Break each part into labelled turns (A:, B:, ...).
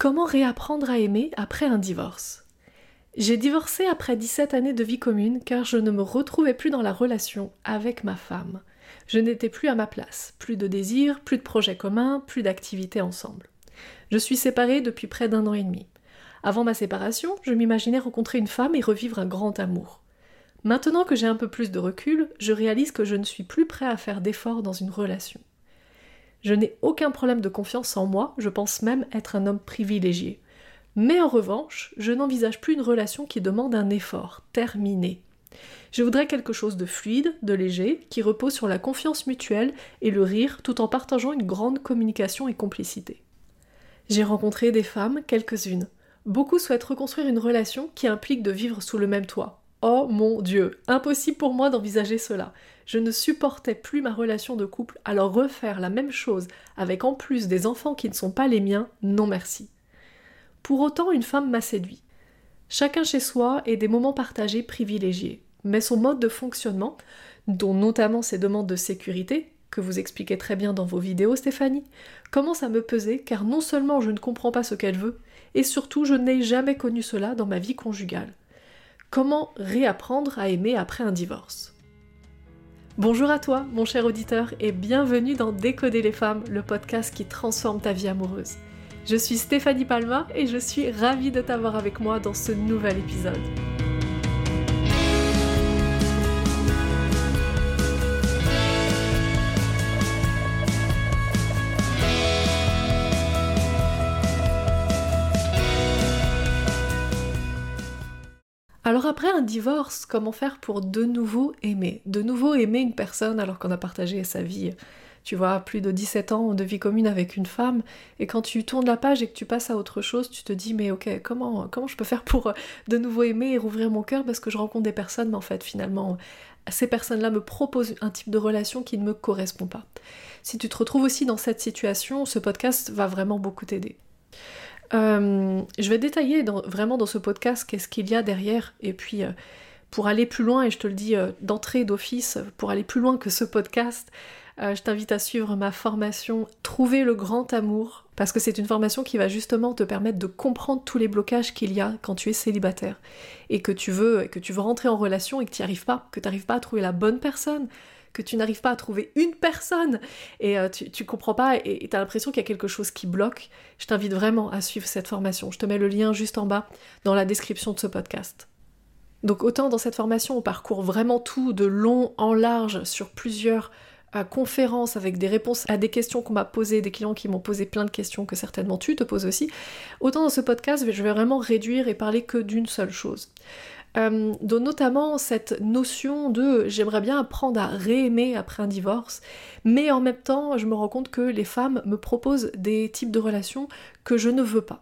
A: Comment réapprendre à aimer après un divorce? J'ai divorcé après 17 années de vie commune car je ne me retrouvais plus dans la relation avec ma femme. Je n'étais plus à ma place, plus de désir, plus de projets communs, plus d'activités ensemble. Je suis séparée depuis près d'un an et demi. Avant ma séparation, je m'imaginais rencontrer une femme et revivre un grand amour. Maintenant que j'ai un peu plus de recul, je réalise que je ne suis plus prêt à faire d'efforts dans une relation. Je n'ai aucun problème de confiance en moi, je pense même être un homme privilégié. Mais en revanche, je n'envisage plus une relation qui demande un effort, terminé. Je voudrais quelque chose de fluide, de léger, qui repose sur la confiance mutuelle et le rire tout en partageant une grande communication et complicité. J'ai rencontré des femmes, quelques-unes. Beaucoup souhaitent reconstruire une relation qui implique de vivre sous le même toit, Oh mon Dieu, impossible pour moi d'envisager cela. Je ne supportais plus ma relation de couple, alors refaire la même chose avec en plus des enfants qui ne sont pas les miens, non merci. Pour autant, une femme m'a séduit. Chacun chez soi et des moments partagés privilégiés. Mais son mode de fonctionnement, dont notamment ses demandes de sécurité, que vous expliquez très bien dans vos vidéos Stéphanie, commence à me peser car non seulement je ne comprends pas ce qu'elle veut, et surtout je n'ai jamais connu cela dans ma vie conjugale. Comment réapprendre à aimer après un divorce? Bonjour à toi, mon cher auditeur, et bienvenue dans Décoder les femmes, le podcast qui transforme ta vie amoureuse. Je suis Stéphanie Palma et je suis ravie de t'avoir avec moi dans ce nouvel épisode. Un divorce, comment faire pour de nouveau aimer? De nouveau aimer une personne alors qu'on a partagé sa vie, tu vois, plus de 17 ans de vie commune avec une femme, et quand tu tournes la page et que tu passes à autre chose, tu te dis mais ok, comment, comment je peux faire pour euh, de nouveau aimer et rouvrir mon cœur parce que je rencontre des personnes, mais en fait finalement ces personnes-là me proposent un type de relation qui ne me correspond pas. Si tu te retrouves aussi dans cette situation, ce podcast va vraiment beaucoup t'aider. Euh, je vais détailler vraiment dans ce podcast qu'est-ce qu'il y a derrière, et puis euh, pour aller plus loin, et je te le dis euh, d'entrée d'office, pour aller plus loin que ce podcast, je t'invite à suivre ma formation Trouver le grand amour, parce que c'est une formation qui va justement te permettre de comprendre tous les blocages qu'il y a quand tu es célibataire, et que tu veux, que tu veux rentrer en relation et que tu n'y arrives pas, que tu n'arrives pas à trouver la bonne personne, que tu n'arrives pas à trouver une personne et euh, tu, comprends pas et tu as l'impression qu'il y a quelque chose qui bloque, je t'invite vraiment à suivre cette formation. Je te mets le lien juste en bas dans la description de ce podcast. Donc autant dans cette formation on parcourt vraiment tout de long en large sur plusieurs euh, conférences avec des réponses à des questions qu'on m'a posées, des clients qui m'ont posé plein de questions que certainement tu te poses aussi. Autant dans ce podcast, je vais vraiment réduire et parler que d'une seule chose. Euh, dont notamment cette notion de j'aimerais bien apprendre à réaimer après un divorce, mais en même temps je me rends compte que les femmes me proposent des types de relations que je ne veux pas.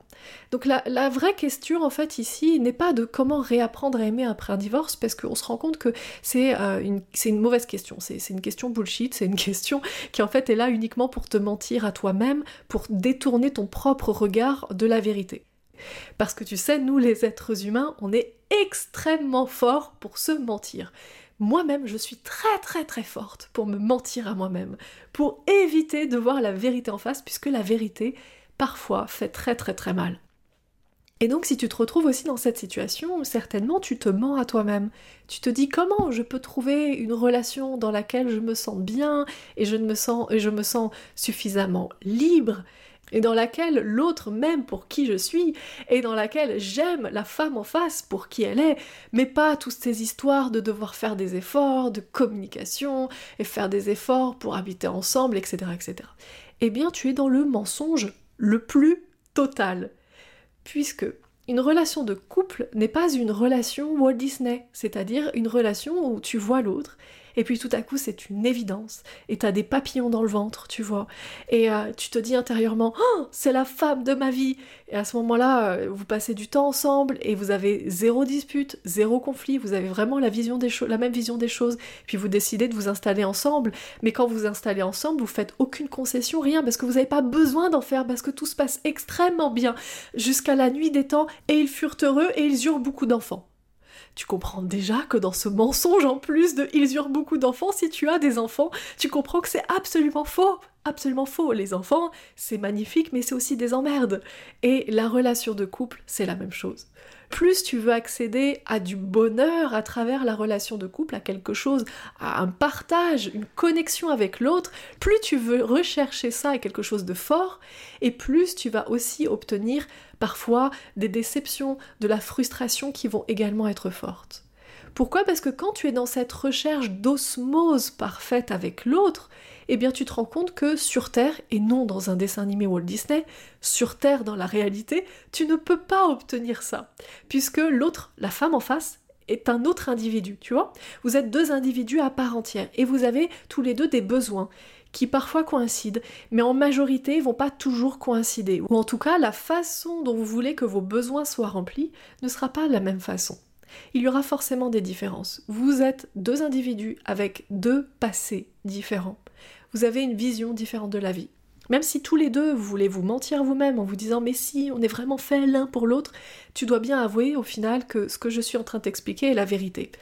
A: Donc la, vraie question en fait ici n'est pas de comment réapprendre à aimer après un divorce, parce qu'on se rend compte que c'est euh, une, mauvaise question, c'est une question bullshit, c'est une question qui en fait est là uniquement pour te mentir à toi-même, pour détourner ton propre regard de la vérité. Parce que tu sais, nous les êtres humains, on est extrêmement forts pour se mentir. Moi-même, je suis très très très forte pour me mentir à moi-même, pour éviter de voir la vérité en face, puisque la vérité, parfois, fait très très très mal. Et donc si tu te retrouves aussi dans cette situation, certainement tu te mens à toi-même. Tu te dis comment je peux trouver une relation dans laquelle je me sens bien et je me sens et je me sens suffisamment libre et dans laquelle l'autre m'aime pour qui je suis, et dans laquelle j'aime la femme en face pour qui elle est, mais pas toutes ces histoires de devoir faire des efforts, de communication, et faire des efforts pour habiter ensemble, etc. etc. Eh bien, tu es dans le mensonge le plus total. Puisque une relation de couple n'est pas une relation Walt Disney, c'est-à-dire une relation où tu vois l'autre et puis tout à coup c'est une évidence, et t'as des papillons dans le ventre, tu vois, et euh, tu te dis intérieurement, oh, c'est la femme de ma vie, et à ce moment-là, euh, vous passez du temps ensemble, et vous avez zéro dispute, zéro conflit, vous avez vraiment la, vision des la même vision des choses, puis vous décidez de vous installer ensemble, mais quand vous vous installez ensemble, vous faites aucune concession, rien, parce que vous n'avez pas besoin d'en faire, parce que tout se passe extrêmement bien, jusqu'à la nuit des temps, et ils furent heureux, et ils eurent beaucoup d'enfants tu comprends déjà que dans ce mensonge en plus de ils eurent beaucoup d'enfants, si tu as des enfants, tu comprends que c'est absolument faux. absolument faux. Les enfants, c'est magnifique, mais c'est aussi des emmerdes. Et la relation de couple, c'est la même chose. Plus tu veux accéder à du bonheur à travers la relation de couple, à quelque chose, à un partage, une connexion avec l'autre, plus tu veux rechercher ça à quelque chose de fort, et plus tu vas aussi obtenir parfois des déceptions, de la frustration qui vont également être fortes. Pourquoi? Parce que quand tu es dans cette recherche d'osmose parfaite avec l'autre, eh bien tu te rends compte que sur Terre, et non dans un dessin animé Walt Disney, sur Terre dans la réalité, tu ne peux pas obtenir ça. Puisque l'autre, la femme en face, est un autre individu, tu vois? Vous êtes deux individus à part entière, et vous avez tous les deux des besoins qui parfois coïncident, mais en majorité vont pas toujours coïncider. Ou en tout cas, la façon dont vous voulez que vos besoins soient remplis ne sera pas la même façon il y aura forcément des différences. Vous êtes deux individus avec deux passés différents. Vous avez une vision différente de la vie. Même si tous les deux vous voulez vous mentir vous-même en vous disant mais si on est vraiment fait l'un pour l'autre, tu dois bien avouer au final que ce que je suis en train d'expliquer est la vérité.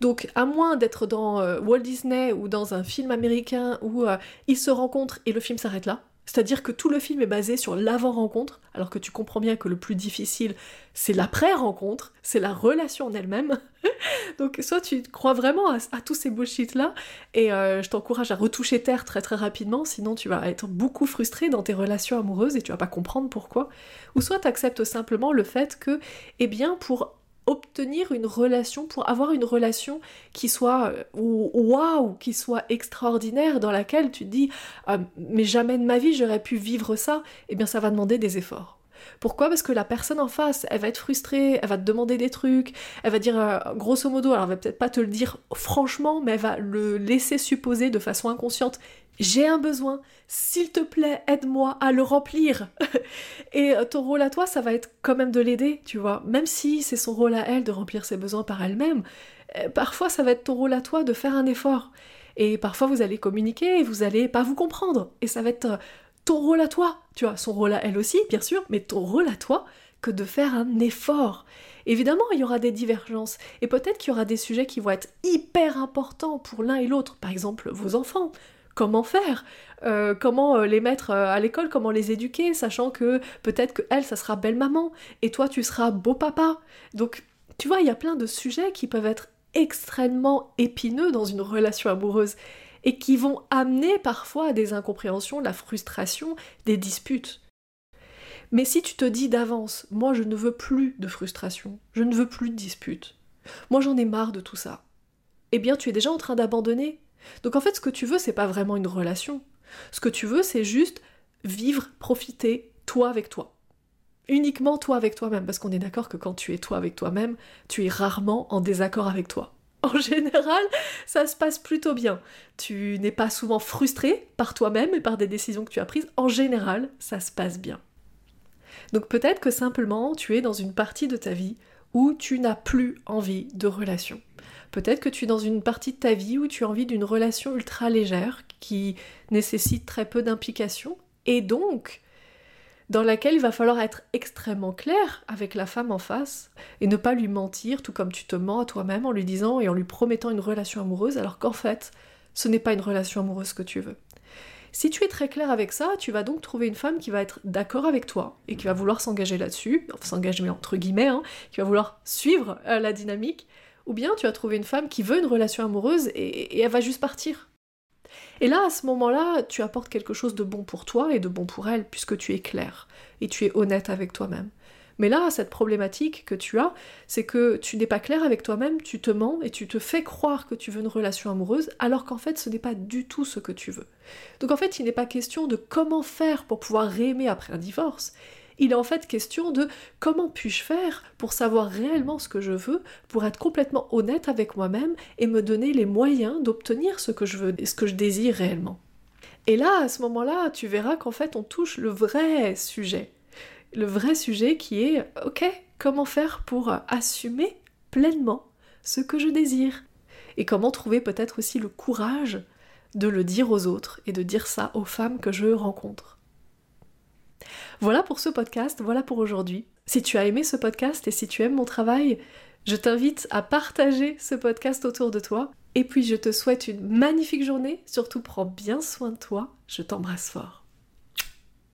A: Donc à moins d'être dans euh, Walt Disney ou dans un film américain où euh, ils se rencontrent et le film s'arrête là, c'est-à-dire que tout le film est basé sur l'avant-rencontre, alors que tu comprends bien que le plus difficile, c'est l'après-rencontre, c'est la relation en elle-même. Donc soit tu crois vraiment à, tous ces bullshit-là, et euh, je t'encourage à retoucher terre très très rapidement, sinon tu vas être beaucoup frustré dans tes relations amoureuses et tu vas pas comprendre pourquoi. Ou soit tu acceptes simplement le fait que, eh bien, pour obtenir une relation, pour avoir une relation qui soit euh, waouh, qui soit extraordinaire, dans laquelle tu te dis ah, mais jamais de ma vie j'aurais pu vivre ça, eh bien ça va demander des efforts. Pourquoi? Parce que la personne en face, elle va être frustrée, elle va te demander des trucs, elle va dire euh, grosso modo, alors elle va peut-être pas te le dire franchement, mais elle va le laisser supposer de façon inconsciente j'ai un besoin, s'il te plaît, aide-moi à le remplir. et euh, ton rôle à toi, ça va être quand même de l'aider, tu vois. Même si c'est son rôle à elle de remplir ses besoins par elle-même, euh, parfois ça va être ton rôle à toi de faire un effort. Et parfois vous allez communiquer et vous allez pas vous comprendre. Et ça va être ton rôle à toi, tu vois, son rôle à elle aussi, bien sûr, mais ton rôle à toi que de faire un effort. Évidemment, il y aura des divergences, et peut-être qu'il y aura des sujets qui vont être hyper importants pour l'un et l'autre, par exemple vos enfants, comment faire, euh, comment euh, les mettre euh, à l'école, comment les éduquer, sachant que peut-être que elle, ça sera belle maman, et toi, tu seras beau papa. Donc, tu vois, il y a plein de sujets qui peuvent être extrêmement épineux dans une relation amoureuse et qui vont amener parfois à des incompréhensions, la frustration, des disputes. Mais si tu te dis d'avance, moi je ne veux plus de frustration, je ne veux plus de disputes, moi j'en ai marre de tout ça, eh bien tu es déjà en train d'abandonner donc en fait, ce que tu veux, c'est pas vraiment une relation. Ce que tu veux, c'est juste vivre, profiter, toi avec toi. Uniquement toi avec toi-même, parce qu'on est d'accord que quand tu es toi avec toi-même, tu es rarement en désaccord avec toi. En général, ça se passe plutôt bien. Tu n'es pas souvent frustré par toi-même et par des décisions que tu as prises. En général, ça se passe bien. Donc peut-être que simplement tu es dans une partie de ta vie où tu n'as plus envie de relation. Peut-être que tu es dans une partie de ta vie où tu as envie d'une relation ultra légère qui nécessite très peu d'implication et donc dans laquelle il va falloir être extrêmement clair avec la femme en face et ne pas lui mentir tout comme tu te mens à toi-même en lui disant et en lui promettant une relation amoureuse alors qu'en fait ce n'est pas une relation amoureuse que tu veux. Si tu es très clair avec ça, tu vas donc trouver une femme qui va être d'accord avec toi et qui va vouloir s'engager là-dessus, enfin s'engager entre guillemets, hein, qui va vouloir suivre euh, la dynamique, ou bien tu as trouvé une femme qui veut une relation amoureuse et, elle va juste partir. Et là, à ce moment-là, tu apportes quelque chose de bon pour toi et de bon pour elle, puisque tu es clair et tu es honnête avec toi-même. Mais là, cette problématique que tu as, c'est que tu n'es pas clair avec toi-même, tu te mens et tu te fais croire que tu veux une relation amoureuse, alors qu'en fait, ce n'est pas du tout ce que tu veux. Donc en fait, il n'est pas question de comment faire pour pouvoir réaimer après un divorce, il est en fait question de comment puis-je faire pour savoir réellement ce que je veux, pour être complètement honnête avec moi-même et me donner les moyens d'obtenir ce que je veux ce que je désire réellement. Et là, à ce moment-là, tu verras qu'en fait, on touche le vrai sujet. Le vrai sujet qui est, ok, comment faire pour assumer pleinement ce que je désire? Et comment trouver peut-être aussi le courage de le dire aux autres et de dire ça aux femmes que je rencontre? Voilà pour ce podcast, voilà pour aujourd'hui. Si tu as aimé ce podcast et si tu aimes mon travail, je t'invite à partager ce podcast autour de toi. Et puis je te souhaite une magnifique journée, surtout prends bien soin de toi, je t'embrasse fort.